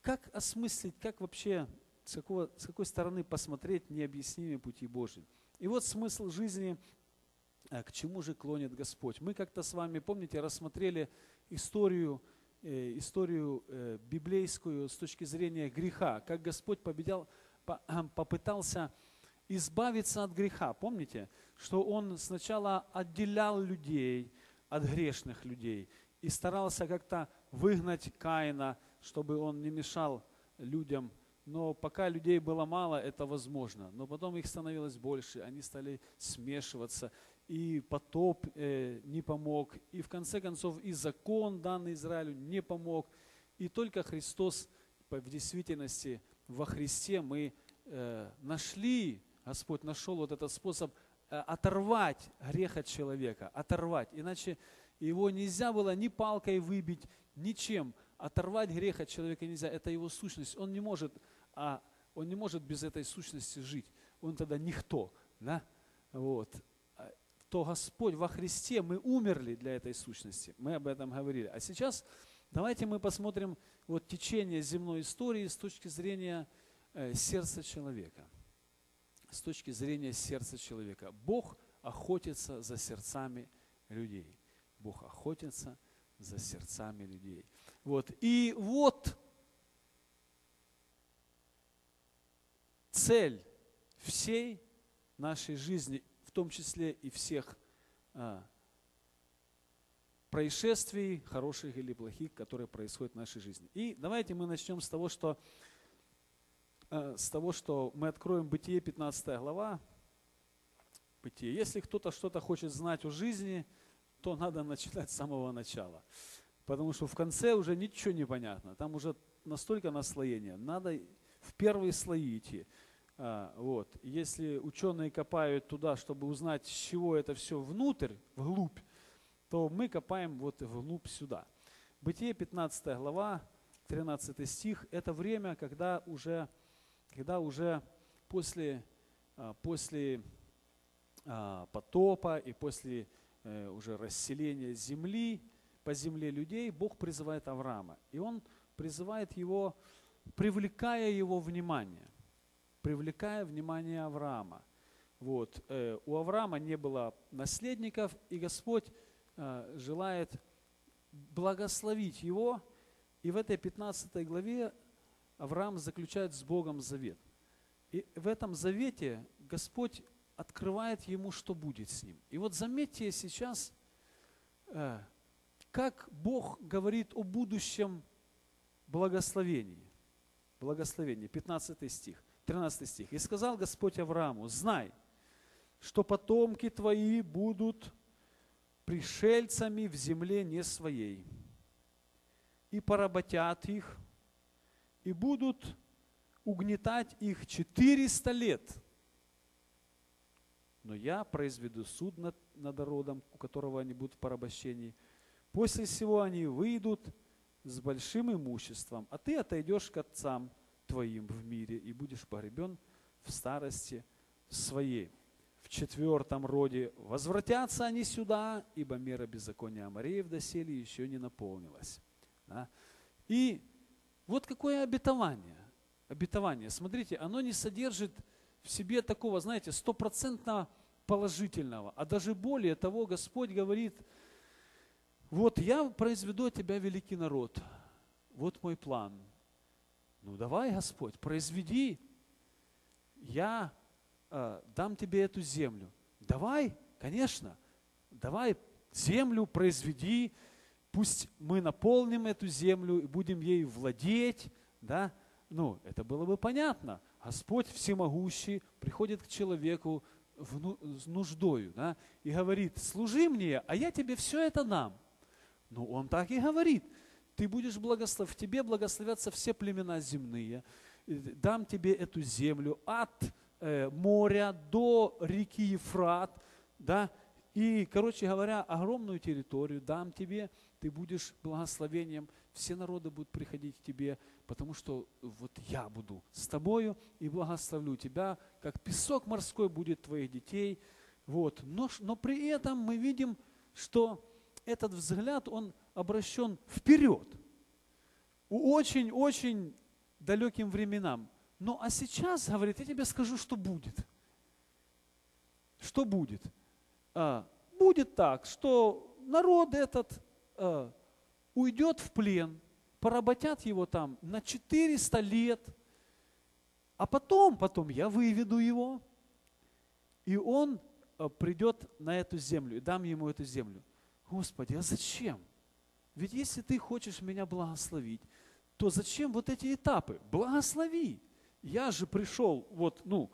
как осмыслить, как вообще, с, какого, с какой стороны посмотреть необъяснимые пути Божьи. И вот смысл жизни, а, к чему же клонит Господь. Мы как-то с вами, помните, рассмотрели историю, э, историю э, библейскую с точки зрения греха, как Господь победял, по, попытался избавиться от греха. Помните, что Он сначала отделял людей от грешных людей и старался как-то выгнать Каина, чтобы он не мешал людям. Но пока людей было мало, это возможно. Но потом их становилось больше, они стали смешиваться. И потоп э, не помог. И в конце концов и закон, данный Израилю, не помог. И только Христос, в действительности, во Христе мы э, нашли, Господь нашел вот этот способ э, оторвать грех от человека, оторвать. Иначе его нельзя было ни палкой выбить, ничем. Оторвать грех от человека нельзя. Это его сущность. Он не может, а он не может без этой сущности жить. Он тогда никто. Да? Вот. А, то Господь во Христе, мы умерли для этой сущности. Мы об этом говорили. А сейчас давайте мы посмотрим вот течение земной истории с точки зрения э, сердца человека. С точки зрения сердца человека. Бог охотится за сердцами людей. Бог охотится за сердцами людей. Вот. И вот цель всей нашей жизни, в том числе и всех а, происшествий, хороших или плохих, которые происходят в нашей жизни. И давайте мы начнем с того, что, а, с того, что мы откроем Бытие, 15 глава. Бытие. Если кто-то что-то хочет знать о жизни, то надо начинать с самого начала. Потому что в конце уже ничего не понятно. Там уже настолько наслоение. Надо в первые слои идти. А, вот. Если ученые копают туда, чтобы узнать, с чего это все внутрь, вглубь, то мы копаем вот вглубь сюда. Бытие 15 глава, 13 стих, это время, когда уже, когда уже после, а, после а, потопа и после уже расселения земли, по земле людей, Бог призывает Авраама. И он призывает его, привлекая его внимание. Привлекая внимание Авраама. Вот. Э, у Авраама не было наследников, и Господь э, желает благословить его. И в этой 15 главе Авраам заключает с Богом завет. И в этом завете Господь открывает ему, что будет с ним. И вот заметьте сейчас, э, как Бог говорит о будущем благословении. Благословение, 15 стих, 13 стих. «И сказал Господь Аврааму, знай, что потомки твои будут пришельцами в земле не своей, и поработят их, и будут угнетать их 400 лет. Но я произведу суд над, над народом, у которого они будут в порабощении – После всего они выйдут с большим имуществом, а ты отойдешь к отцам твоим в мире и будешь погребен в старости своей. В четвертом роде возвратятся они сюда, ибо мера беззакония Амареев доселе еще не наполнилась. Да? И вот какое обетование. Обетование. Смотрите, оно не содержит в себе такого, знаете, стопроцентно положительного, а даже более того, Господь говорит – вот я произведу от тебя великий народ. Вот мой план. Ну давай, Господь, произведи. Я э, дам тебе эту землю. Давай, конечно, давай землю произведи. Пусть мы наполним эту землю и будем ей владеть. Да? Ну, это было бы понятно. Господь всемогущий приходит к человеку в ну, с нуждою да, и говорит, служи мне, а я тебе все это дам. Ну, он так и говорит. Ты будешь благослов, в тебе благословятся все племена земные. Дам тебе эту землю от э, моря до реки Ефрат, да, и, короче говоря, огромную территорию дам тебе, ты будешь благословением, все народы будут приходить к тебе, потому что вот я буду с тобою и благословлю тебя, как песок морской будет твоих детей. Вот. Но, но при этом мы видим, что этот взгляд, он обращен вперед. Очень-очень далеким временам. Ну а сейчас, говорит, я тебе скажу, что будет. Что будет? А, будет так, что народ этот а, уйдет в плен, поработят его там на 400 лет, а потом, потом я выведу его, и он а, придет на эту землю, и дам ему эту землю. Господи, а зачем? Ведь если ты хочешь меня благословить, то зачем вот эти этапы? Благослови. Я же пришел, вот, ну,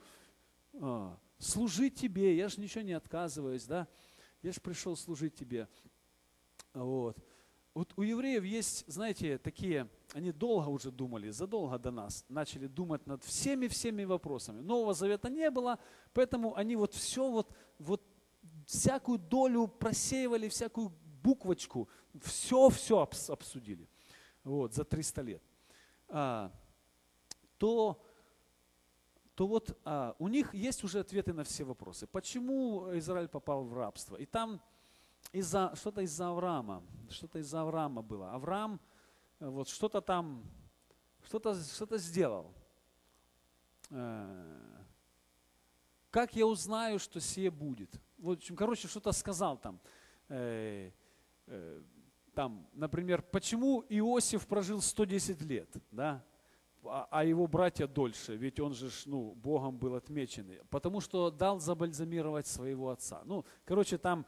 а, служить тебе, я же ничего не отказываюсь, да, я же пришел служить тебе. Вот. Вот у евреев есть, знаете, такие, они долго уже думали, задолго до нас, начали думать над всеми-всеми вопросами. Нового Завета не было, поэтому они вот все вот, вот всякую долю просеивали, всякую буквочку, все-все обсудили вот, за 300 лет. А, то то вот а, у них есть уже ответы на все вопросы. Почему Израиль попал в рабство? И там из-за что-то из-за Авраама, что-то из-за Авраама было. Авраам э, вот что-то там, что-то что сделал. Э, как я узнаю, что сие будет? Вот, короче, что-то сказал там. Э, там, например, почему Иосиф прожил 110 лет, да? а, а его братья дольше, ведь он же ну, Богом был отмечен, потому что дал забальзамировать своего отца. Ну, короче, там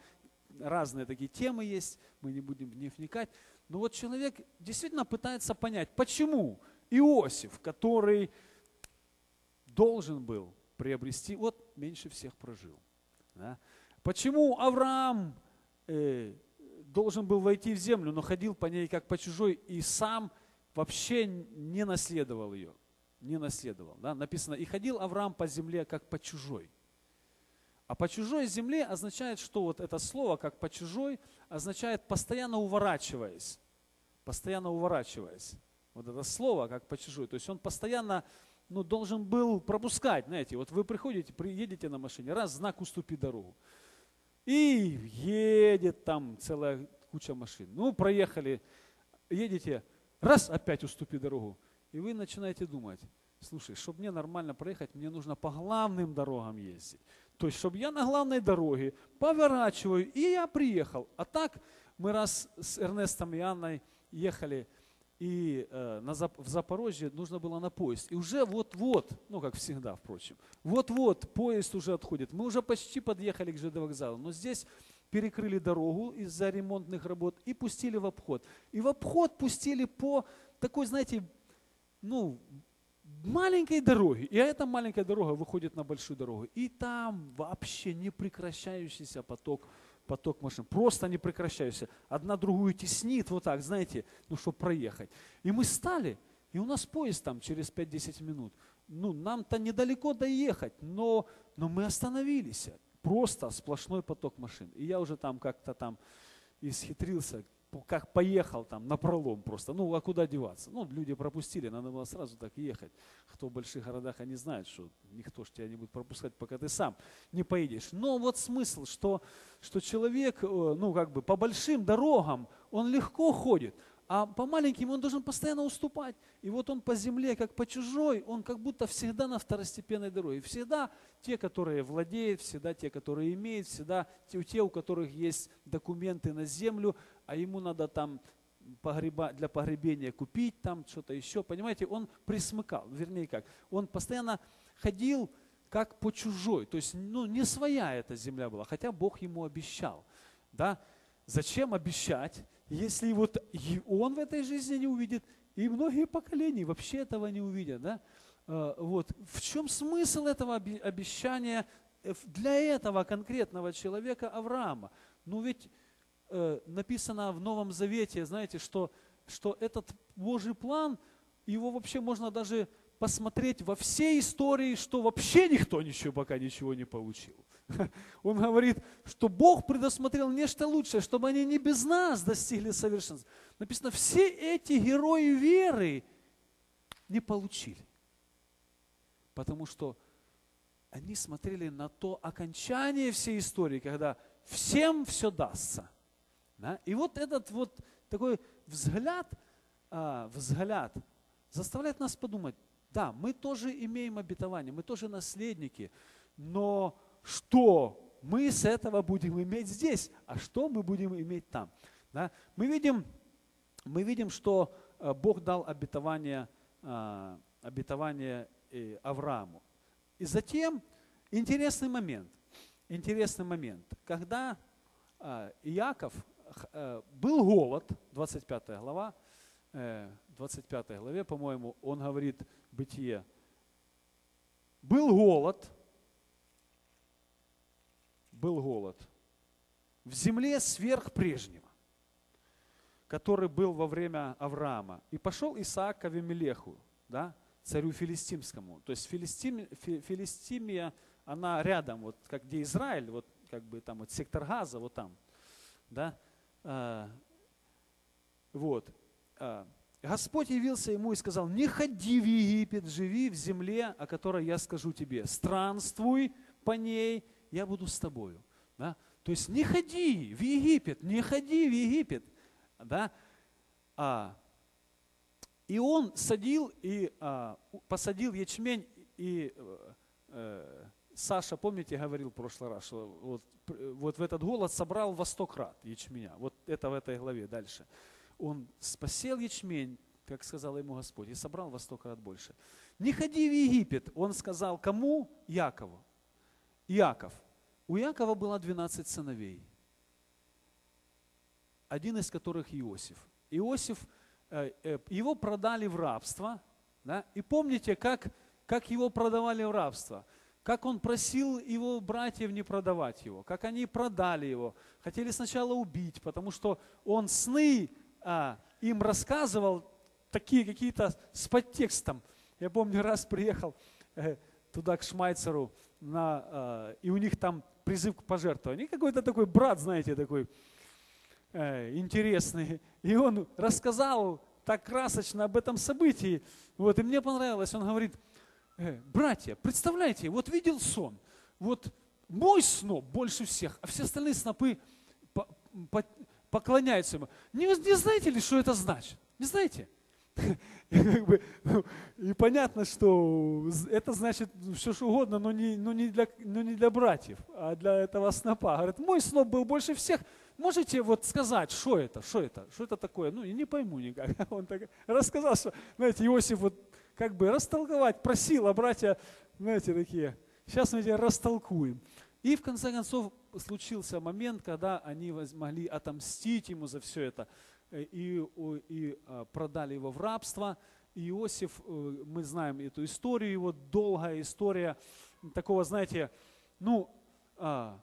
разные такие темы есть, мы не будем в них вникать. Но вот человек действительно пытается понять, почему Иосиф, который должен был приобрести, вот меньше всех прожил. Да? Почему Авраам э, должен был войти в землю, но ходил по ней как по чужой и сам вообще не наследовал ее. Не наследовал. Да? Написано, и ходил Авраам по земле, как по чужой. А по чужой земле означает, что вот это слово, как по чужой, означает постоянно уворачиваясь. Постоянно уворачиваясь. Вот это слово, как по чужой. То есть он постоянно ну, должен был пропускать, знаете, вот вы приходите, приедете на машине, раз, знак уступи дорогу. И едет там целая куча машин. Ну, проехали, едете, раз, опять уступи дорогу. И вы начинаете думать, слушай, чтобы мне нормально проехать, мне нужно по главным дорогам ездить. То есть, чтобы я на главной дороге поворачиваю, и я приехал. А так мы раз с Эрнестом и Анной ехали, и э, на, в Запорожье нужно было на поезд. И уже вот-вот, ну как всегда, впрочем, вот-вот поезд уже отходит. Мы уже почти подъехали к ЖД вокзалу, но здесь перекрыли дорогу из-за ремонтных работ и пустили в обход. И в обход пустили по такой, знаете, ну, маленькой дороге. И эта маленькая дорога выходит на большую дорогу. И там вообще непрекращающийся поток, поток машин. Просто непрекращающийся. Одна другую теснит вот так, знаете, ну, чтобы проехать. И мы стали, и у нас поезд там через 5-10 минут. Ну, нам-то недалеко доехать, но, но мы остановились. Просто сплошной поток машин. И я уже там как-то там исхитрился, как поехал там на пролом просто. Ну, а куда деваться? Ну, люди пропустили, надо было сразу так ехать. Кто в больших городах, они знают, что никто ж тебя не будет пропускать, пока ты сам не поедешь. Но вот смысл, что, что человек, э, ну, как бы по большим дорогам, он легко ходит, а по маленьким он должен постоянно уступать. И вот он по земле, как по чужой, он как будто всегда на второстепенной дороге. Всегда те, которые владеют, всегда те, которые имеют, всегда те, у которых есть документы на землю, а ему надо там погреба, для погребения купить там что-то еще. Понимаете, он присмыкал, вернее как, он постоянно ходил как по чужой, то есть ну, не своя эта земля была, хотя Бог ему обещал. Да? Зачем обещать, если вот он в этой жизни не увидит, и многие поколения вообще этого не увидят. Да? А, вот. В чем смысл этого обещания э, для этого конкретного человека Авраама? Ну ведь э, написано в Новом Завете, знаете, что, что этот Божий план, его вообще можно даже посмотреть во всей истории, что вообще никто ничего пока ничего не получил. Он говорит, что Бог предусмотрел нечто лучшее, чтобы они не без нас достигли совершенства. Написано, все эти герои веры не получили. Потому что они смотрели на то окончание всей истории, когда всем все дастся. Да? И вот этот вот такой взгляд, а, взгляд заставляет нас подумать, да, мы тоже имеем обетование, мы тоже наследники, но что мы с этого будем иметь здесь, а что мы будем иметь там? Да? Мы, видим, мы видим, что э, Бог дал обетование, э, обетование э, Аврааму. И затем интересный момент, интересный момент, когда Иаков, был голод, 25 глава, 25 главе, по-моему, он говорит, Бытие, был голод, был голод в земле сверх прежнего, который был во время Авраама. И пошел Исаак к Авимелеху, да, царю филистимскому. То есть Филистим, Филистимия, она рядом, вот как где Израиль, вот как бы там вот сектор Газа, вот там. Да? А, вот. А, Господь явился ему и сказал, не ходи в Египет, живи в земле, о которой я скажу тебе. Странствуй по ней, я буду с тобою. Да? То есть не ходи в Египет, не ходи в Египет. Да? А, и он садил и а, посадил ячмень, и э, э, Саша, помните, говорил в прошлый раз, что вот, вот в этот голод собрал во сто крат ячменя. Вот это в этой главе дальше он спасел ячмень, как сказал ему Господь, и собрал во сто крат больше. Не ходи в Египет, он сказал кому? Якову. Яков. У Якова было 12 сыновей, один из которых Иосиф. Иосиф, э, э, его продали в рабство, да? и помните, как, как его продавали в рабство – как он просил его братьев не продавать его, как они продали его, хотели сначала убить, потому что он сны а, им рассказывал такие какие-то с подтекстом. Я помню, раз приехал э, туда к Шмайцеру, на, э, и у них там призыв к пожертвованию. И какой-то такой брат, знаете, такой э, интересный. И он рассказал так красочно об этом событии. Вот, и мне понравилось. Он говорит, э, братья, представляете, вот видел сон. Вот мой сноп больше всех, а все остальные снопы по, по, поклоняются ему. Не, не знаете ли, что это значит? Не знаете? И, ну, и понятно, что это значит все что угодно, но не, но, не для, но не для братьев, а для этого снопа. Говорит, мой сноп был больше всех. Можете вот сказать, что это, что это, что это такое? Ну, я не пойму никак. Он так рассказал, что, знаете, Иосиф вот как бы растолковать просил, а братья, знаете, такие, сейчас мы тебя растолкуем. И в конце концов случился момент, когда они могли отомстить ему за все это э, и, и а, продали его в рабство. Иосиф, э, мы знаем эту историю, его долгая история такого, знаете, ну, а,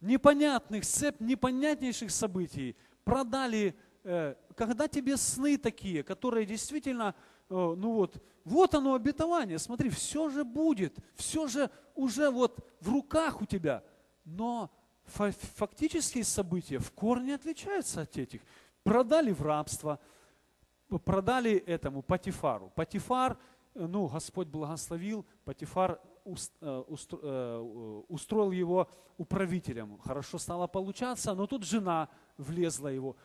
непонятных, цепь непонятнейших событий. Продали, когда тебе сны такие, которые действительно Э, ну вот, вот оно обетование, смотри, все же будет, все же уже вот в руках у тебя. Но фактические события в корне отличаются от этих. Продали в рабство, продали этому Патифару. Патифар, э, ну, Господь благословил, Патифар э, устроил его управителем. Хорошо стало получаться, но тут жена влезла его.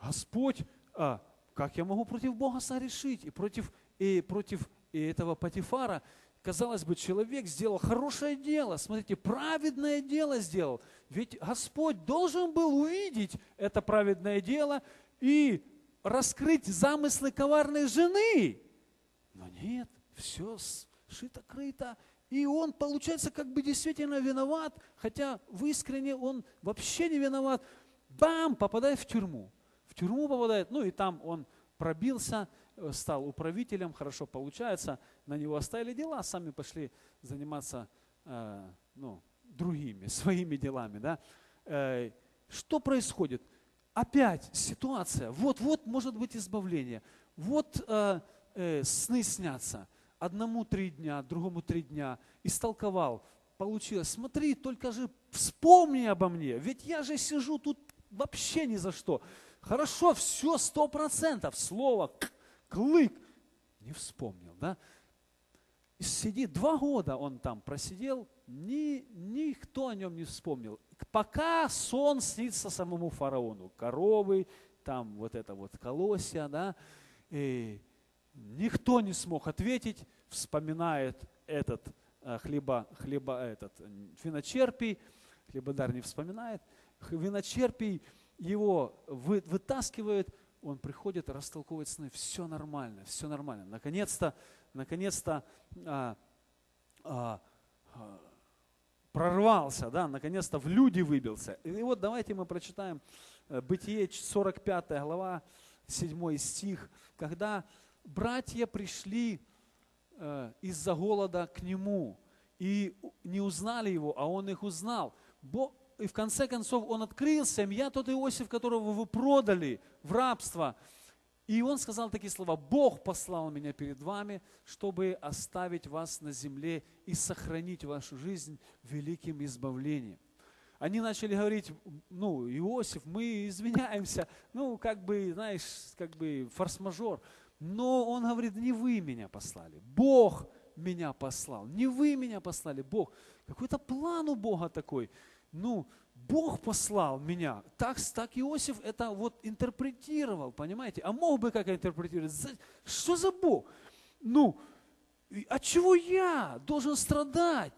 Господь а, как я могу против Бога согрешить? И против, и против и этого Патифара, казалось бы, человек сделал хорошее дело, смотрите, праведное дело сделал. Ведь Господь должен был увидеть это праведное дело и раскрыть замыслы коварной жены. Но нет, все шито-крыто. И он, получается, как бы действительно виноват, хотя в искренне он вообще не виноват. Бам, попадает в тюрьму тюрьму попадает, ну и там он пробился, э, стал управителем, хорошо получается, на него оставили дела, сами пошли заниматься э, ну, другими, своими делами. Да? Э, что происходит? Опять ситуация, вот-вот может быть избавление, вот э, э, сны снятся, одному три дня, другому три дня, истолковал, получилось, смотри, только же вспомни обо мне, ведь я же сижу тут вообще ни за что. Хорошо, все сто процентов. Слово клык не вспомнил, да? И сидит, два года он там просидел, ни, никто о нем не вспомнил. Пока сон снится самому фараону. Коровы, там вот это вот колосья, да, И никто не смог ответить, вспоминает этот э, хлеба, хлеба этот виночерпий, хлебодар не вспоминает, виночерпий его вы, вытаскивает, он приходит, растолковывает сны, все нормально, все нормально. Наконец-то, наконец-то а, а, а, прорвался, да, наконец-то в люди выбился. И вот давайте мы прочитаем э, Бытие 45 глава, 7 стих, когда братья пришли э, из-за голода к нему и не узнали его, а он их узнал. Бо, и в конце концов он открылся я тот Иосиф, которого вы продали в рабство. И он сказал такие слова, Бог послал меня перед вами, чтобы оставить вас на земле и сохранить вашу жизнь великим избавлением. Они начали говорить, ну, Иосиф, мы извиняемся, ну, как бы, знаешь, как бы форс-мажор. Но он говорит, не вы меня послали, Бог меня послал, не вы меня послали, Бог. Какой-то план у Бога такой. Ну, Бог послал меня. Так, так Иосиф это вот интерпретировал, понимаете? А мог бы как интерпретировать? Что за Бог? Ну, от чего я должен страдать?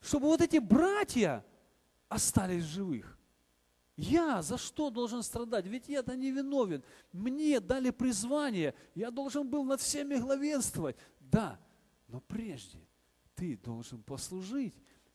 Чтобы вот эти братья остались живых. Я за что должен страдать? Ведь я-то не виновен. Мне дали призвание. Я должен был над всеми главенствовать. Да, но прежде ты должен послужить.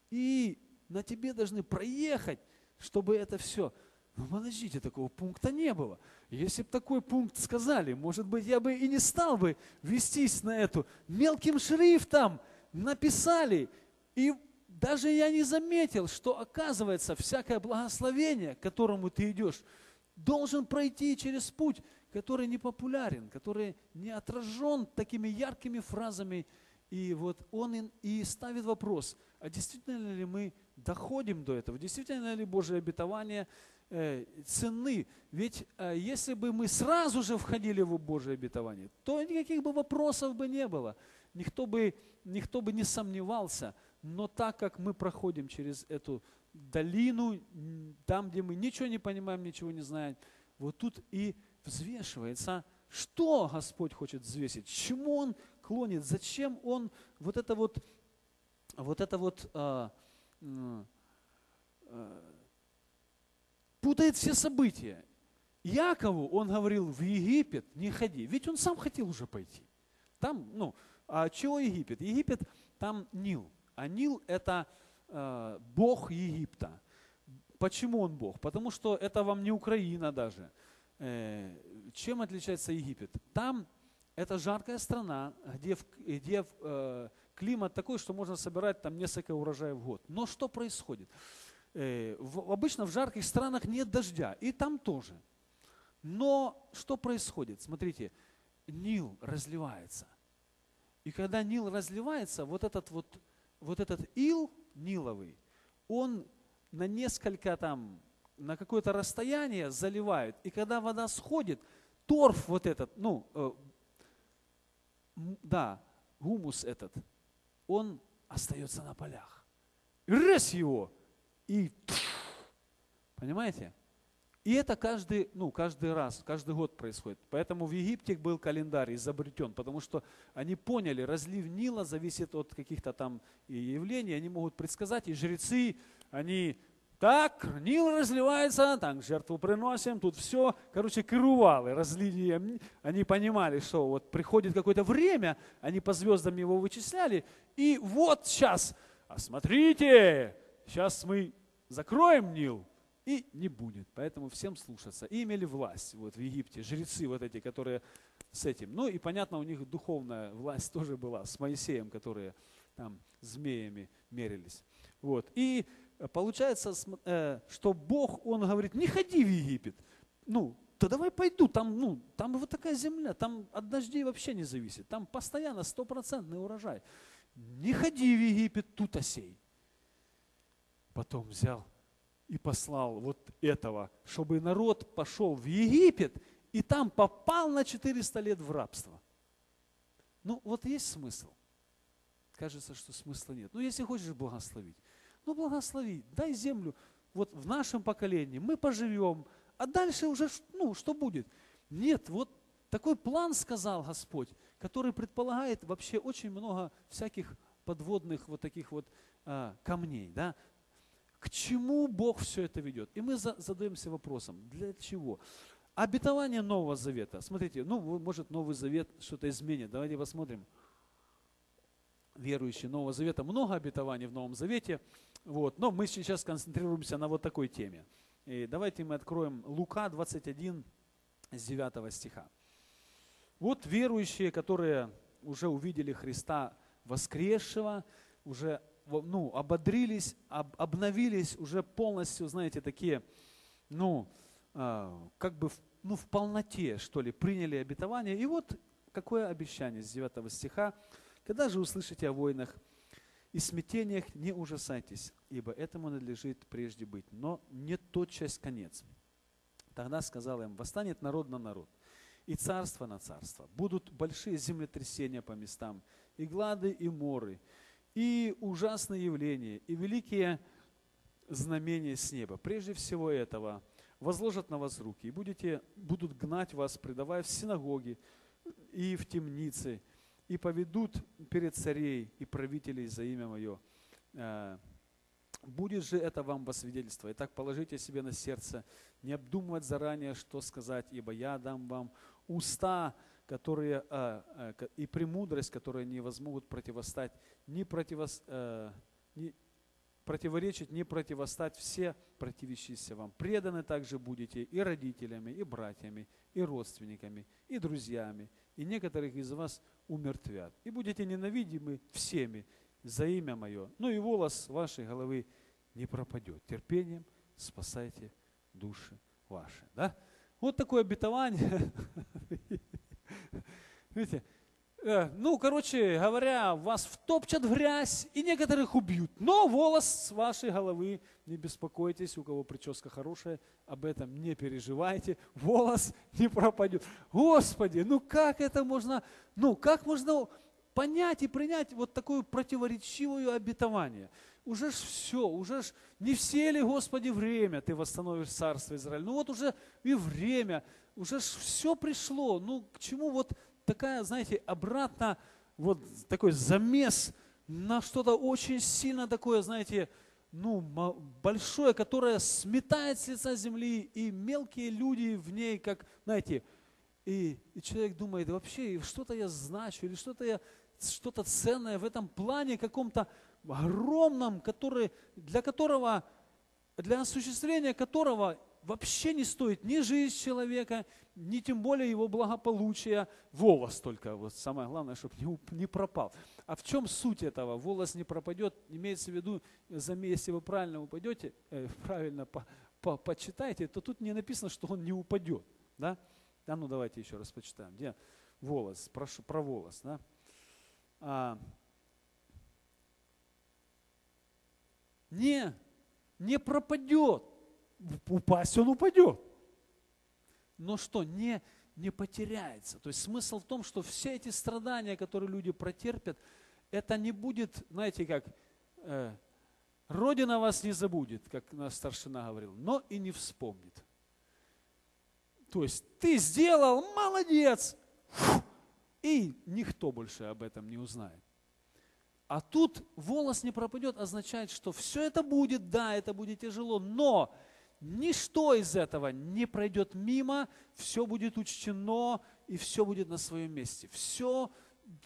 И на тебе должны проехать чтобы это все. Ну, подождите, такого пункта не было. Если бы такой пункт сказали, может быть, я бы и не стал бы вестись на эту. Мелким шрифтом написали, и даже я не заметил, что оказывается всякое благословение, к которому ты идешь, должен пройти через путь, который не популярен, который не отражен такими яркими фразами. И вот он и ставит вопрос, а действительно ли мы доходим до этого. Действительно ли Божие обетование э, ценны? Ведь э, если бы мы сразу же входили в Божие обетование, то никаких бы вопросов бы не было. Никто бы, никто бы не сомневался. Но так как мы проходим через эту долину, там, где мы ничего не понимаем, ничего не знаем, вот тут и взвешивается, что Господь хочет взвесить, чему Он клонит, зачем Он вот это вот, вот это вот Э, путает все события. Якову он говорил в Египет не ходи, ведь он сам хотел уже пойти. Там, ну, а чего Египет? Египет, там Нил. А Нил это э, Бог Египта. Почему он Бог? Потому что это вам не Украина даже. Э, чем отличается Египет? Там это жаркая страна, где, где э, климат такой, что можно собирать там несколько урожаев в год. Но что происходит? Э, обычно в жарких странах нет дождя, и там тоже. Но что происходит? Смотрите, Нил разливается. И когда Нил разливается, вот этот вот, вот этот ил Ниловый, он на несколько там, на какое-то расстояние заливает. И когда вода сходит, торф вот этот, ну, э, да, гумус этот, он остается на полях. Раз его, и понимаете? И это каждый, ну, каждый раз, каждый год происходит. Поэтому в Египте был календарь изобретен, потому что они поняли, разлив Нила зависит от каких-то там явлений, они могут предсказать, и жрецы, они так, Нил разливается, так, жертву приносим, тут все. Короче, керувалы разлили. Они понимали, что вот приходит какое-то время, они по звездам его вычисляли. И вот сейчас, а смотрите, сейчас мы закроем Нил, и не будет. Поэтому всем слушаться. И имели власть вот в Египте, жрецы вот эти, которые с этим. Ну и понятно, у них духовная власть тоже была с Моисеем, которые там змеями мерились. Вот. И получается, э, что Бог, Он говорит, не ходи в Египет. Ну, то давай пойду, там, ну, там вот такая земля, там от дождей вообще не зависит, там постоянно стопроцентный урожай. Не ходи в Египет, тут осей. Потом взял и послал вот этого, чтобы народ пошел в Египет и там попал на 400 лет в рабство. Ну, вот есть смысл. Кажется, что смысла нет. Ну, если хочешь благословить, ну благослови, дай землю. Вот в нашем поколении мы поживем, а дальше уже, ну, что будет? Нет, вот такой план сказал Господь, который предполагает вообще очень много всяких подводных вот таких вот а, камней, да, к чему Бог все это ведет? И мы задаемся вопросом, для чего? Обетование Нового Завета. Смотрите, ну, может, Новый Завет что-то изменит. Давайте посмотрим. Верующие Нового Завета. Много обетований в Новом Завете. Вот. Но мы сейчас концентрируемся на вот такой теме. И давайте мы откроем Лука 21 с 9 стиха. Вот верующие, которые уже увидели Христа воскресшего, уже ну, ободрились, об, обновились, уже полностью, знаете, такие, ну, э, как бы в, ну, в полноте, что ли, приняли обетование. И вот какое обещание с 9 стиха. «Когда же услышите о войнах и смятениях, не ужасайтесь, ибо этому надлежит прежде быть, но не тотчас конец». Тогда сказал им, восстанет народ на народ, и царство на царство. Будут большие землетрясения по местам, и глады, и моры, и ужасные явления, и великие знамения с неба. Прежде всего этого возложат на вас руки, и будете, будут гнать вас, предавая в синагоги и в темницы, и поведут перед царей и правителей за имя Мое. Э, будет же это вам во свидетельство. Итак, положите себе на сердце, не обдумывать заранее, что сказать, ибо я дам вам уста, которые, а, а, и премудрость, которые не возмогут противостать, не, противос, а, не противоречить, не противостать все противящиеся вам. Преданы также будете и родителями, и братьями, и родственниками, и друзьями, и некоторых из вас умертвят. И будете ненавидимы всеми за имя Мое. Ну и волос вашей головы не пропадет. Терпением спасайте души ваши. Да? Вот такое обетование. Видите? Э, ну, короче говоря, вас втопчат в грязь и некоторых убьют. Но волос с вашей головы, не беспокойтесь, у кого прическа хорошая, об этом не переживайте, волос не пропадет. Господи, ну как это можно, ну как можно понять и принять вот такое противоречивое обетование? Уже ж все, уже ж не все ли, Господи, время ты восстановишь царство Израиля? Ну вот уже и время, уже ж все пришло. Ну к чему вот такая, знаете, обратно вот такой замес на что-то очень сильно такое, знаете, ну, большое, которое сметает с лица земли, и мелкие люди в ней, как, знаете, и, и человек думает, вообще, что-то я значу, или что-то я, что-то ценное в этом плане каком-то огромном, который, для которого, для осуществления которого вообще не стоит ни жизнь человека, ни тем более его благополучие. Волос только, вот самое главное, чтобы не, не пропал. А в чем суть этого? Волос не пропадет, имеется в виду, если вы правильно упадете, э, правильно по, по, почитаете, то тут не написано, что он не упадет. Да? А ну давайте еще раз почитаем. Где волос? Прошу, про волос. Да? А, не, не пропадет. Упасть он упадет. Но что, не, не потеряется. То есть смысл в том, что все эти страдания, которые люди протерпят, это не будет, знаете, как э, Родина вас не забудет, как наш старшина говорил, но и не вспомнит. То есть ты сделал, молодец, и никто больше об этом не узнает. А тут волос не пропадет, означает, что все это будет, да, это будет тяжело, но ничто из этого не пройдет мимо, все будет учтено и все будет на своем месте. Все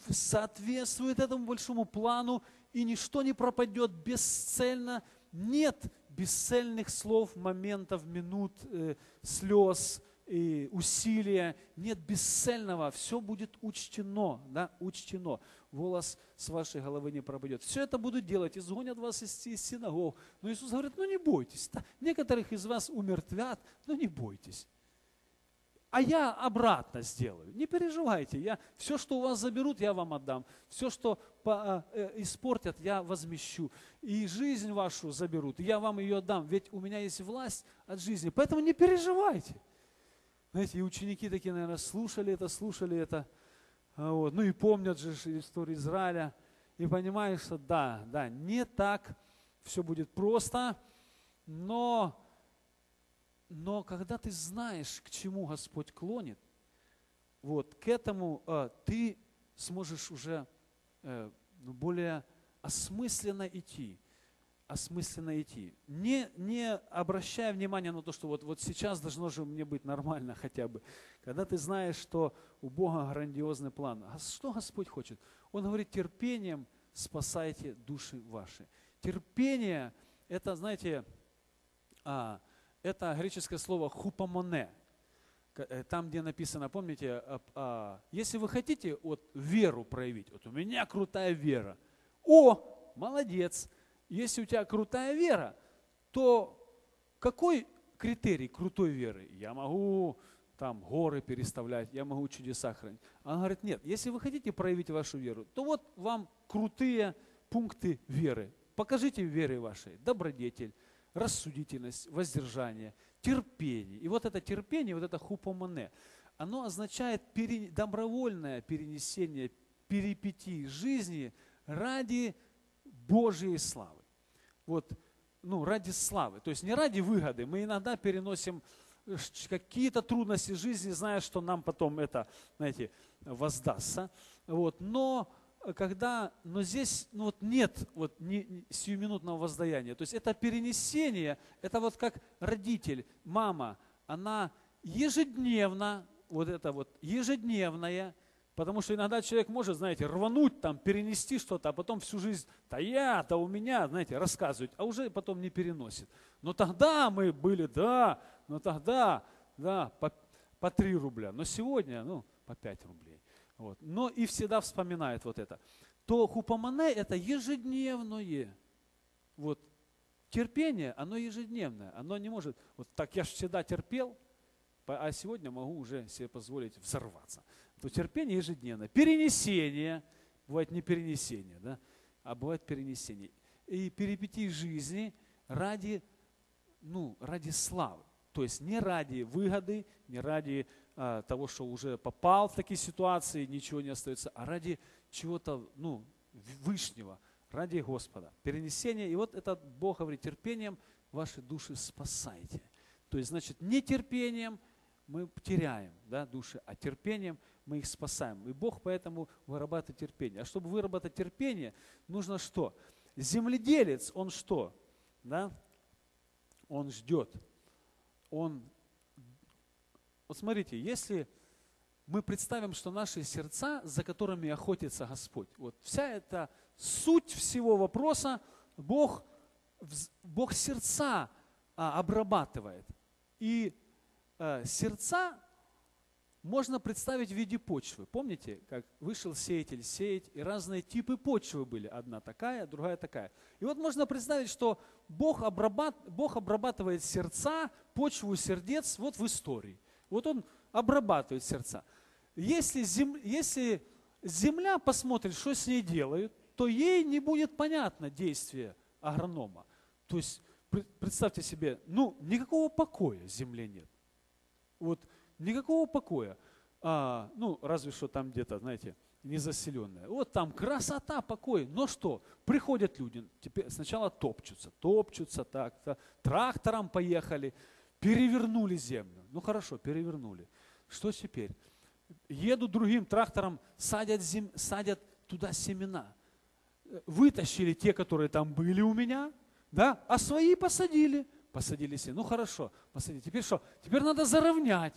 соответствует этому большому плану, и ничто не пропадет бесцельно. Нет бесцельных слов, моментов, минут, э, слез, и усилия, нет бесцельного, все будет учтено, да, учтено. Волос с вашей головы не пропадет. Все это будут делать, изгонят вас из, из синагог. Но Иисус говорит, ну не бойтесь. Некоторых из вас умертвят, но не бойтесь. А я обратно сделаю. Не переживайте. Я, все, что у вас заберут, я вам отдам. Все, что по, э, испортят, я возмещу. И жизнь вашу заберут, я вам ее отдам. Ведь у меня есть власть от жизни. Поэтому не переживайте. Знаете, и ученики такие, наверное, слушали это, слушали это. А вот. Ну и помнят же историю Израиля. И понимаешь, что да, да, не так все будет просто, но, но когда ты знаешь, к чему Господь клонит, вот, к этому э, ты сможешь уже э, ну, более осмысленно идти осмысленно идти. Не, не обращая внимания на то, что вот, вот сейчас должно же мне быть нормально хотя бы. Когда ты знаешь, что у Бога грандиозный план. А что Господь хочет? Он говорит, терпением спасайте души ваши. Терпение, это, знаете, а, это греческое слово хупамоне. Э, там, где написано, помните, а, а, если вы хотите вот, веру проявить, вот у меня крутая вера. О, молодец, если у тебя крутая вера, то какой критерий крутой веры? Я могу там горы переставлять, я могу чудеса хранить. Он говорит, нет, если вы хотите проявить вашу веру, то вот вам крутые пункты веры. Покажите в вере вашей добродетель, рассудительность, воздержание, терпение. И вот это терпение, вот это хупомане, оно означает пере, добровольное перенесение перипетий жизни ради Божьей славы. Вот, ну, ради славы. То есть не ради выгоды. Мы иногда переносим э, какие-то трудности жизни, зная, что нам потом это, знаете, воздастся. Вот. Но э, когда, но здесь ну, вот нет вот, не, сиюминутного воздаяния. То есть это перенесение, это вот как родитель, мама, она ежедневно, вот это вот ежедневное Потому что иногда человек может, знаете, рвануть там, перенести что-то, а потом всю жизнь, да я, да у меня, знаете, рассказывать, а уже потом не переносит. Но тогда мы были, да, но тогда, да, по, по 3 рубля, но сегодня, ну, по 5 рублей. Вот. Но и всегда вспоминает вот это. То хупамане это ежедневное. Вот. Терпение, оно ежедневное. Оно не может, вот так я же всегда терпел, а сегодня могу уже себе позволить взорваться то терпение ежедневно. Перенесение, бывает не перенесение, да, а бывает перенесение. И перипетии жизни ради, ну, ради славы. То есть не ради выгоды, не ради а, того, что уже попал в такие ситуации, ничего не остается, а ради чего-то ну, вышнего, ради Господа. Перенесение, и вот этот Бог говорит, терпением ваши души спасайте. То есть, значит, не терпением мы теряем да, души, а терпением – мы их спасаем. И Бог поэтому вырабатывает терпение. А чтобы выработать терпение, нужно что? Земледелец, он что? Да? Он ждет. Он... Вот смотрите, если мы представим, что наши сердца, за которыми охотится Господь, вот вся эта суть всего вопроса, Бог, Бог сердца а, обрабатывает. И а, сердца можно представить в виде почвы. Помните, как вышел сеятель сеять, и разные типы почвы были. Одна такая, другая такая. И вот можно представить, что Бог, обрабат, Бог обрабатывает сердца, почву сердец вот в истории. Вот Он обрабатывает сердца. Если, зем, если земля посмотрит, что с ней делают, то ей не будет понятно действие агронома. То есть представьте себе, ну никакого покоя земле нет. Вот Никакого покоя. А, ну, разве что там где-то, знаете, незаселенная. Вот там красота, покой. Но что? Приходят люди, теперь сначала топчутся, топчутся так, так трактором поехали, перевернули землю. Ну хорошо, перевернули. Что теперь? Едут другим трактором, садят, зем, садят туда семена. Вытащили те, которые там были у меня, да, а свои посадили. Посадили семена. Ну хорошо, посадили. Теперь что? Теперь надо заровнять.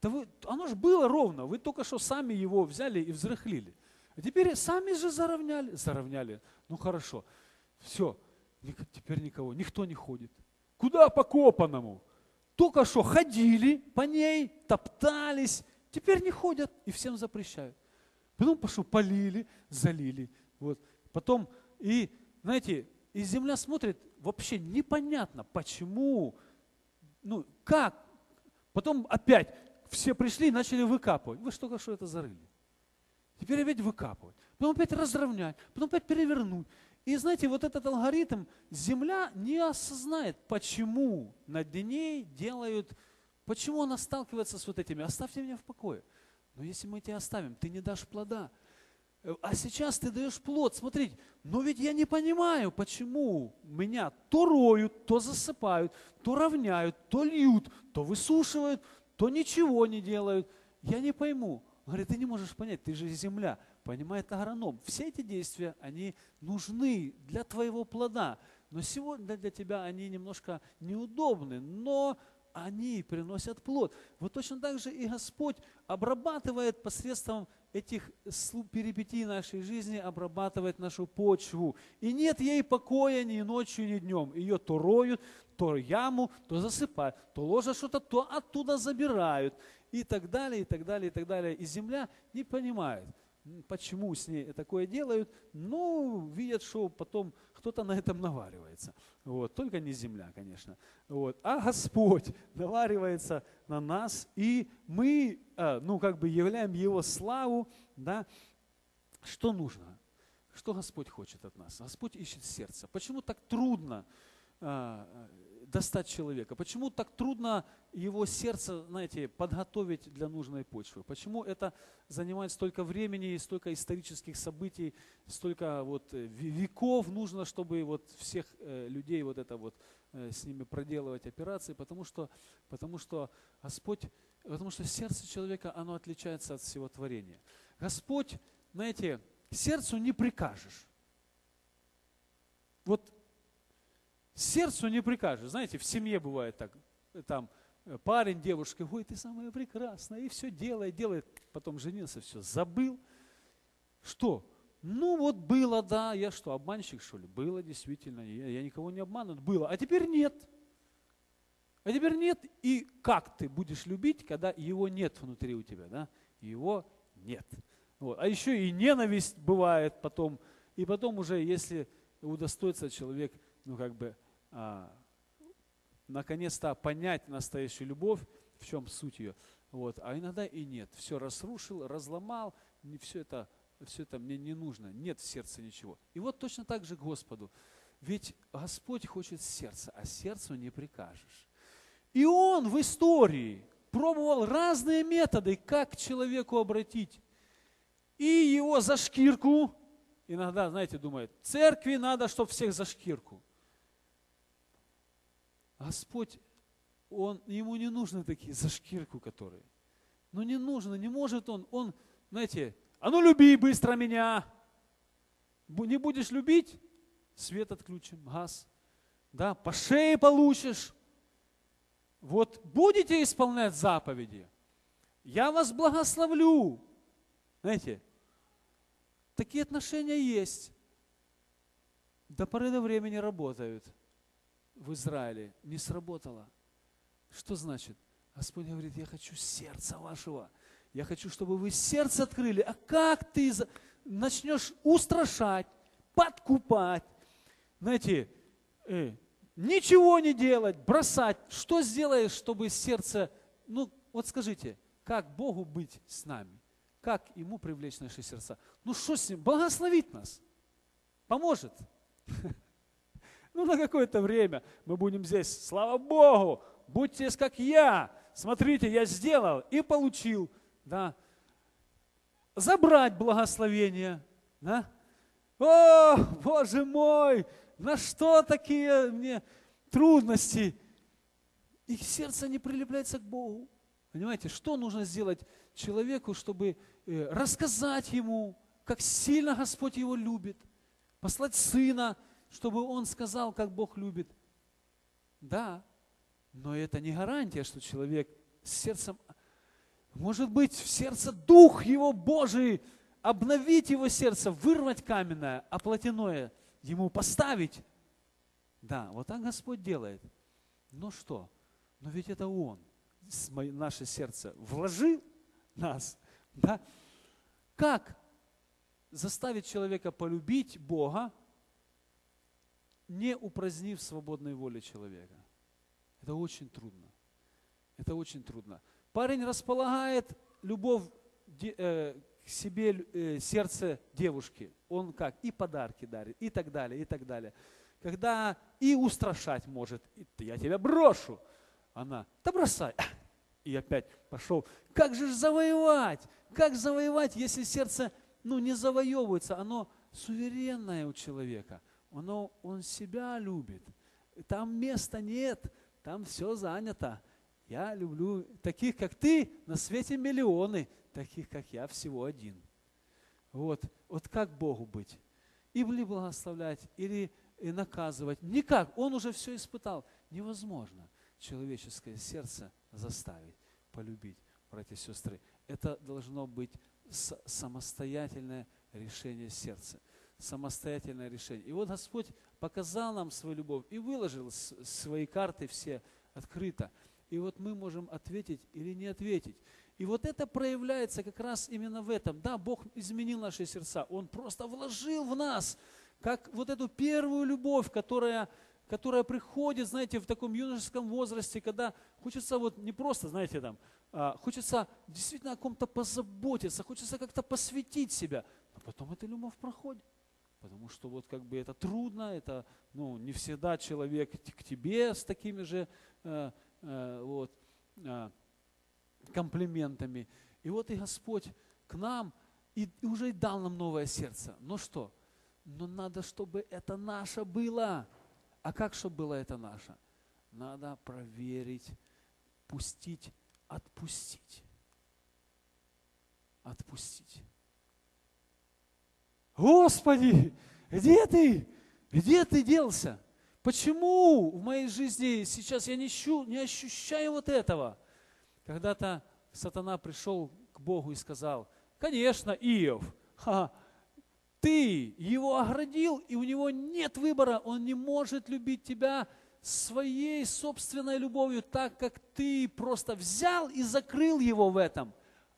Да вы, оно же было ровно, вы только что сами его взяли и взрыхлили. А теперь сами же заровняли, заровняли. Ну хорошо, все, теперь никого, никто не ходит. Куда по копанному? Только что ходили по ней, топтались, теперь не ходят и всем запрещают. Потом пошел, полили, залили. Вот. Потом, и, знаете, и земля смотрит, вообще непонятно, почему, ну, как. Потом опять все пришли и начали выкапывать. Вы что что это зарыли. Теперь опять выкапывать. Потом опять разровнять. Потом опять перевернуть. И знаете, вот этот алгоритм Земля не осознает, почему над ней делают, почему она сталкивается с вот этими. Оставьте меня в покое. Но если мы тебя оставим, ты не дашь плода. А сейчас ты даешь плод. Смотрите, но ведь я не понимаю, почему меня то роют, то засыпают, то равняют, то льют, то высушивают, то ничего не делают. Я не пойму. Говорит, ты не можешь понять, ты же земля, понимает агроном. Все эти действия, они нужны для твоего плода. Но сегодня для тебя они немножко неудобны, но они приносят плод. Вот точно так же и Господь обрабатывает посредством этих перипетий нашей жизни, обрабатывает нашу почву. И нет ей покоя ни ночью, ни днем. Ее то роют, то яму, то засыпают, то ложат что-то, то оттуда забирают. И так далее, и так далее, и так далее. И земля не понимает почему с ней такое делают, ну, видят, что потом кто-то на этом наваривается. Вот. Только не земля, конечно. Вот. А Господь наваривается на нас, и мы, а, ну, как бы являем Его славу, да. Что нужно? Что Господь хочет от нас? Господь ищет сердце. Почему так трудно а, достать человека? Почему так трудно его сердце, знаете, подготовить для нужной почвы? Почему это занимает столько времени, столько исторических событий, столько вот э, веков нужно, чтобы вот всех э, людей вот это вот э, с ними проделывать операции? Потому что, потому что Господь, потому что сердце человека, оно отличается от всего творения. Господь, знаете, сердцу не прикажешь. Вот сердцу не прикажешь. Знаете, в семье бывает так, там э, парень, девушка, ой, ты самая прекрасная, и все делает, делает. Потом женился, все, забыл. Что? Ну вот было, да, я что, обманщик, что ли? Было действительно, я, я никого не обманут, было. А теперь нет. А теперь нет. И как ты будешь любить, когда его нет внутри у тебя, да? Его нет. Вот. А еще и ненависть бывает потом. И потом уже, если удостоится человек, ну как бы, а, наконец-то понять настоящую любовь, в чем суть ее. Вот. А иногда и нет. Все разрушил, разломал, не все это, все это мне не нужно. Нет в сердце ничего. И вот точно так же Господу. Ведь Господь хочет сердца, а сердцу не прикажешь. И Он в истории пробовал разные методы, как к человеку обратить. И его за шкирку, иногда, знаете, думает, церкви надо, чтобы всех за шкирку. Господь, он, ему не нужны такие за шкирку, которые. Ну не нужно, не может он. Он, знаете, а ну люби быстро меня. Не будешь любить, свет отключим, газ. Да, по шее получишь. Вот будете исполнять заповеди, я вас благословлю. Знаете, такие отношения есть. До поры до времени работают в Израиле не сработало. Что значит? Господь говорит, я хочу сердца вашего. Я хочу, чтобы вы сердце открыли. А как ты начнешь устрашать, подкупать, знаете, э, ничего не делать, бросать. Что сделаешь, чтобы сердце, ну вот скажите, как Богу быть с нами? Как Ему привлечь наши сердца? Ну что с Ним? Благословить нас. Поможет. Ну, на какое-то время мы будем здесь. Слава Богу! Будьте как я. Смотрите, я сделал и получил. Да. Забрать благословение. Да. О, Боже мой! На что такие мне трудности? Их сердце не прилепляется к Богу. Понимаете, что нужно сделать человеку, чтобы э, рассказать ему, как сильно Господь его любит, послать сына, чтобы он сказал, как Бог любит. Да, но это не гарантия, что человек с сердцем, может быть, в сердце Дух Его Божий, обновить его сердце, вырвать каменное, а плотяное ему поставить. Да, вот так Господь делает. Но что? Но ведь это Он, наше сердце, вложил нас. Да? Как заставить человека полюбить Бога, не упразднив свободной воли человека. Это очень трудно. Это очень трудно. Парень располагает любовь э, к себе, э, сердце девушки. Он как? И подарки дарит, и так далее, и так далее. Когда и устрашать может. Я тебя брошу. Она, да бросай. И опять пошел. Как же завоевать? Как завоевать, если сердце ну, не завоевывается? Оно суверенное у человека оно, он себя любит. Там места нет, там все занято. Я люблю таких, как ты, на свете миллионы. таких как я, всего один. Вот, вот как Богу быть? Или благословлять, или наказывать. Никак, он уже все испытал. Невозможно человеческое сердце заставить полюбить, братья и сестры. Это должно быть самостоятельное решение сердца. Самостоятельное решение. И вот Господь показал нам свою любовь и выложил свои карты все открыто. И вот мы можем ответить или не ответить. И вот это проявляется как раз именно в этом. Да, Бог изменил наши сердца. Он просто вложил в нас, как вот эту первую любовь, которая, которая приходит, знаете, в таком юношеском возрасте, когда хочется вот не просто, знаете, там, а, хочется действительно о ком-то позаботиться, хочется как-то посвятить себя. Но потом эта любовь проходит. Потому что вот как бы это трудно, это ну, не всегда человек к тебе с такими же э, э, вот, э, комплиментами. И вот и Господь к нам и, и уже дал нам новое сердце. Но что? Но надо, чтобы это наше было. А как, чтобы было это наше? Надо проверить, пустить, отпустить. Отпустить. Господи, где ты? Где ты делся? Почему в моей жизни сейчас я не, щу, не ощущаю вот этого? Когда-то сатана пришел к Богу и сказал, конечно, Иов, ха, ты его оградил, и у него нет выбора, он не может любить тебя своей собственной любовью, так как ты просто взял и закрыл его в этом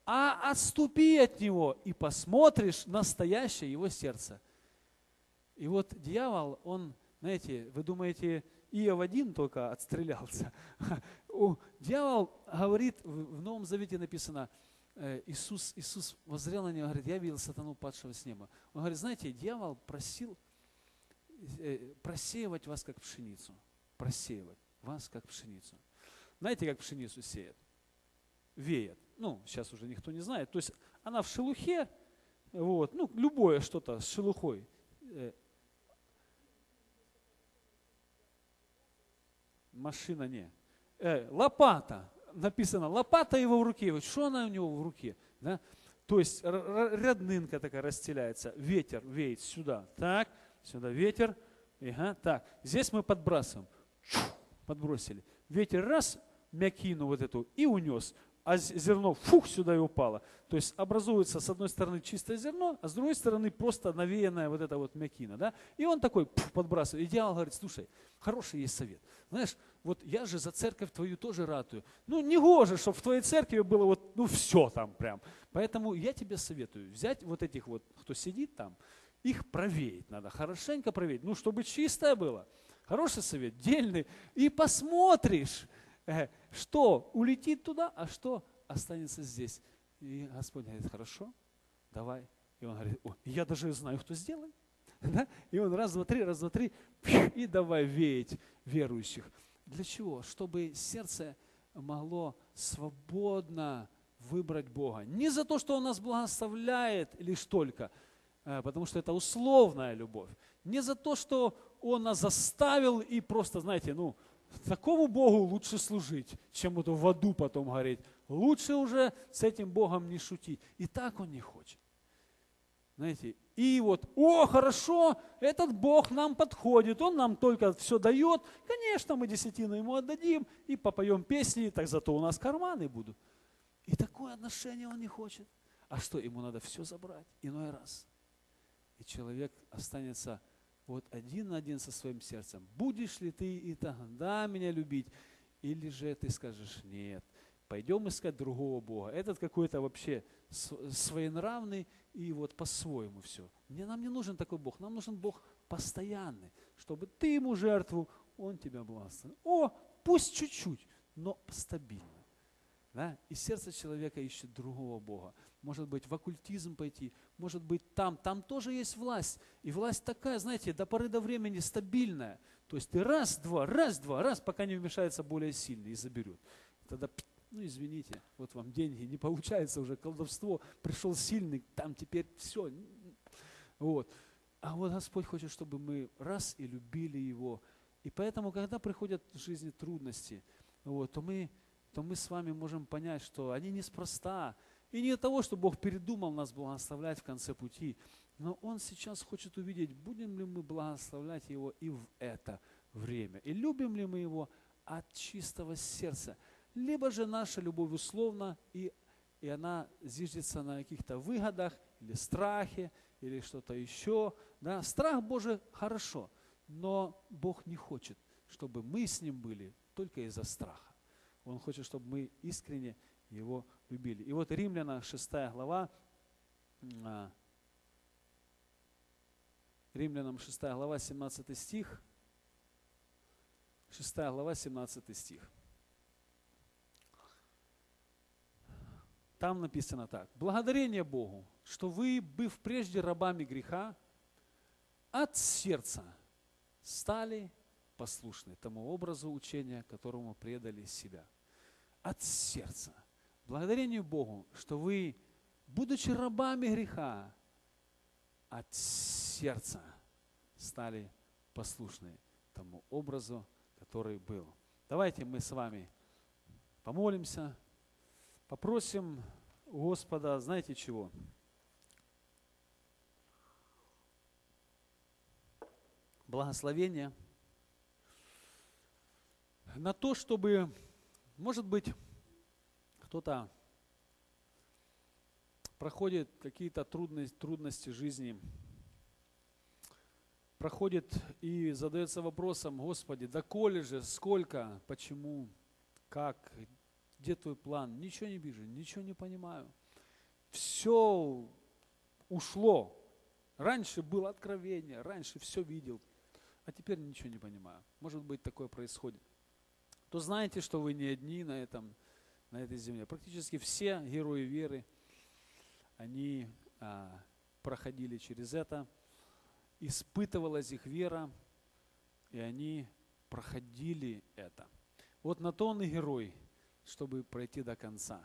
а отступи от него и посмотришь настоящее его сердце. И вот дьявол, он, знаете, вы думаете, Иов один только отстрелялся. Дьявол говорит, в Новом Завете написано, э, Иисус, Иисус воззрел на него, говорит, я видел сатану, падшего с неба. Он говорит, знаете, дьявол просил э, просеивать вас как пшеницу. Просеивать вас как пшеницу. Знаете, как пшеницу сеет? Веет ну, сейчас уже никто не знает. То есть она в шелухе, вот, ну, любое что-то с шелухой. Э, машина не. Э, лопата. Написано, лопата его в руке. Вот что она у него в руке? Да? То есть ряднынка такая расстеляется. Ветер веет сюда. Так, сюда ветер. Ага, так, здесь мы подбрасываем. Подбросили. Ветер раз, мякину вот эту и унес а зерно фух сюда и упало. То есть образуется с одной стороны чистое зерно, а с другой стороны просто навеянная вот эта вот мякина. Да? И он такой пух, подбрасывает. И дьявол говорит, слушай, хороший есть совет. Знаешь, вот я же за церковь твою тоже ратую. Ну, не гоже, чтобы в твоей церкви было вот, ну, все там прям. Поэтому я тебе советую взять вот этих вот, кто сидит там, их провеять надо, хорошенько провеять, ну, чтобы чистое было. Хороший совет, дельный. И посмотришь, Э, что улетит туда, а что останется здесь. И Господь говорит, хорошо, давай. И он говорит, о, я даже знаю, кто сделает. Да? И он раз, два, три, раз, два, три, и давай веять верующих. Для чего? Чтобы сердце могло свободно выбрать Бога. Не за то, что Он нас благословляет лишь только, э, потому что это условная любовь. Не за то, что Он нас заставил и просто, знаете, ну, Такому Богу лучше служить, чем вот в аду потом гореть. Лучше уже с этим Богом не шутить. И так он не хочет. Знаете, и вот, о, хорошо, этот Бог нам подходит, Он нам только все дает. Конечно, мы десятину Ему отдадим и попоем песни, так зато у нас карманы будут. И такое отношение Он не хочет. А что, ему надо все забрать иной раз. И человек останется вот один на один со своим сердцем. Будешь ли ты и тогда меня любить? Или же ты скажешь, нет, пойдем искать другого Бога. Этот какой-то вообще своенравный и вот по-своему все. Мне, нам не нужен такой Бог, нам нужен Бог постоянный, чтобы ты ему жертву, он тебя благословил. О, пусть чуть-чуть, но стабильно. Да? И сердце человека ищет другого Бога. Может быть, в оккультизм пойти, может быть, там. Там тоже есть власть. И власть такая, знаете, до поры до времени стабильная. То есть ты раз, два, раз, два, раз, пока не вмешается более сильный и заберет. Тогда, ну извините, вот вам деньги, не получается уже колдовство, пришел сильный, там теперь все. Вот. А вот Господь хочет, чтобы мы раз и любили Его. И поэтому, когда приходят в жизни трудности, вот, то мы то мы с вами можем понять, что они неспроста. И не от того, что Бог передумал нас благословлять в конце пути, но Он сейчас хочет увидеть, будем ли мы благословлять Его и в это время, и любим ли мы Его от чистого сердца. Либо же наша любовь условна, и, и она зиждется на каких-то выгодах, или страхе, или что-то еще. Да? Страх Божий хорошо, но Бог не хочет, чтобы мы с Ним были только из-за страха. Он хочет, чтобы мы искренне Его любили. И вот Римляна 6 глава, а, Римлянам 6 глава, 17 стих, 6 глава, 17 стих. Там написано так. Благодарение Богу, что вы, быв прежде рабами греха, от сердца стали послушны тому образу учения, которому предали себя. От сердца. Благодарение Богу, что вы, будучи рабами греха, от сердца стали послушны тому образу, который был. Давайте мы с вами помолимся. Попросим Господа, знаете чего? Благословение на то, чтобы, может быть, кто-то проходит какие-то трудности, трудности жизни, проходит и задается вопросом, Господи, доколе же, сколько, почему, как, где твой план? Ничего не вижу, ничего не понимаю. Все ушло. Раньше было откровение, раньше все видел, а теперь ничего не понимаю. Может быть, такое происходит. То знаете, что вы не одни на, этом, на этой земле. Практически все герои веры, они а, проходили через это, испытывалась их вера, и они проходили это. Вот на то он и герой – чтобы пройти до конца.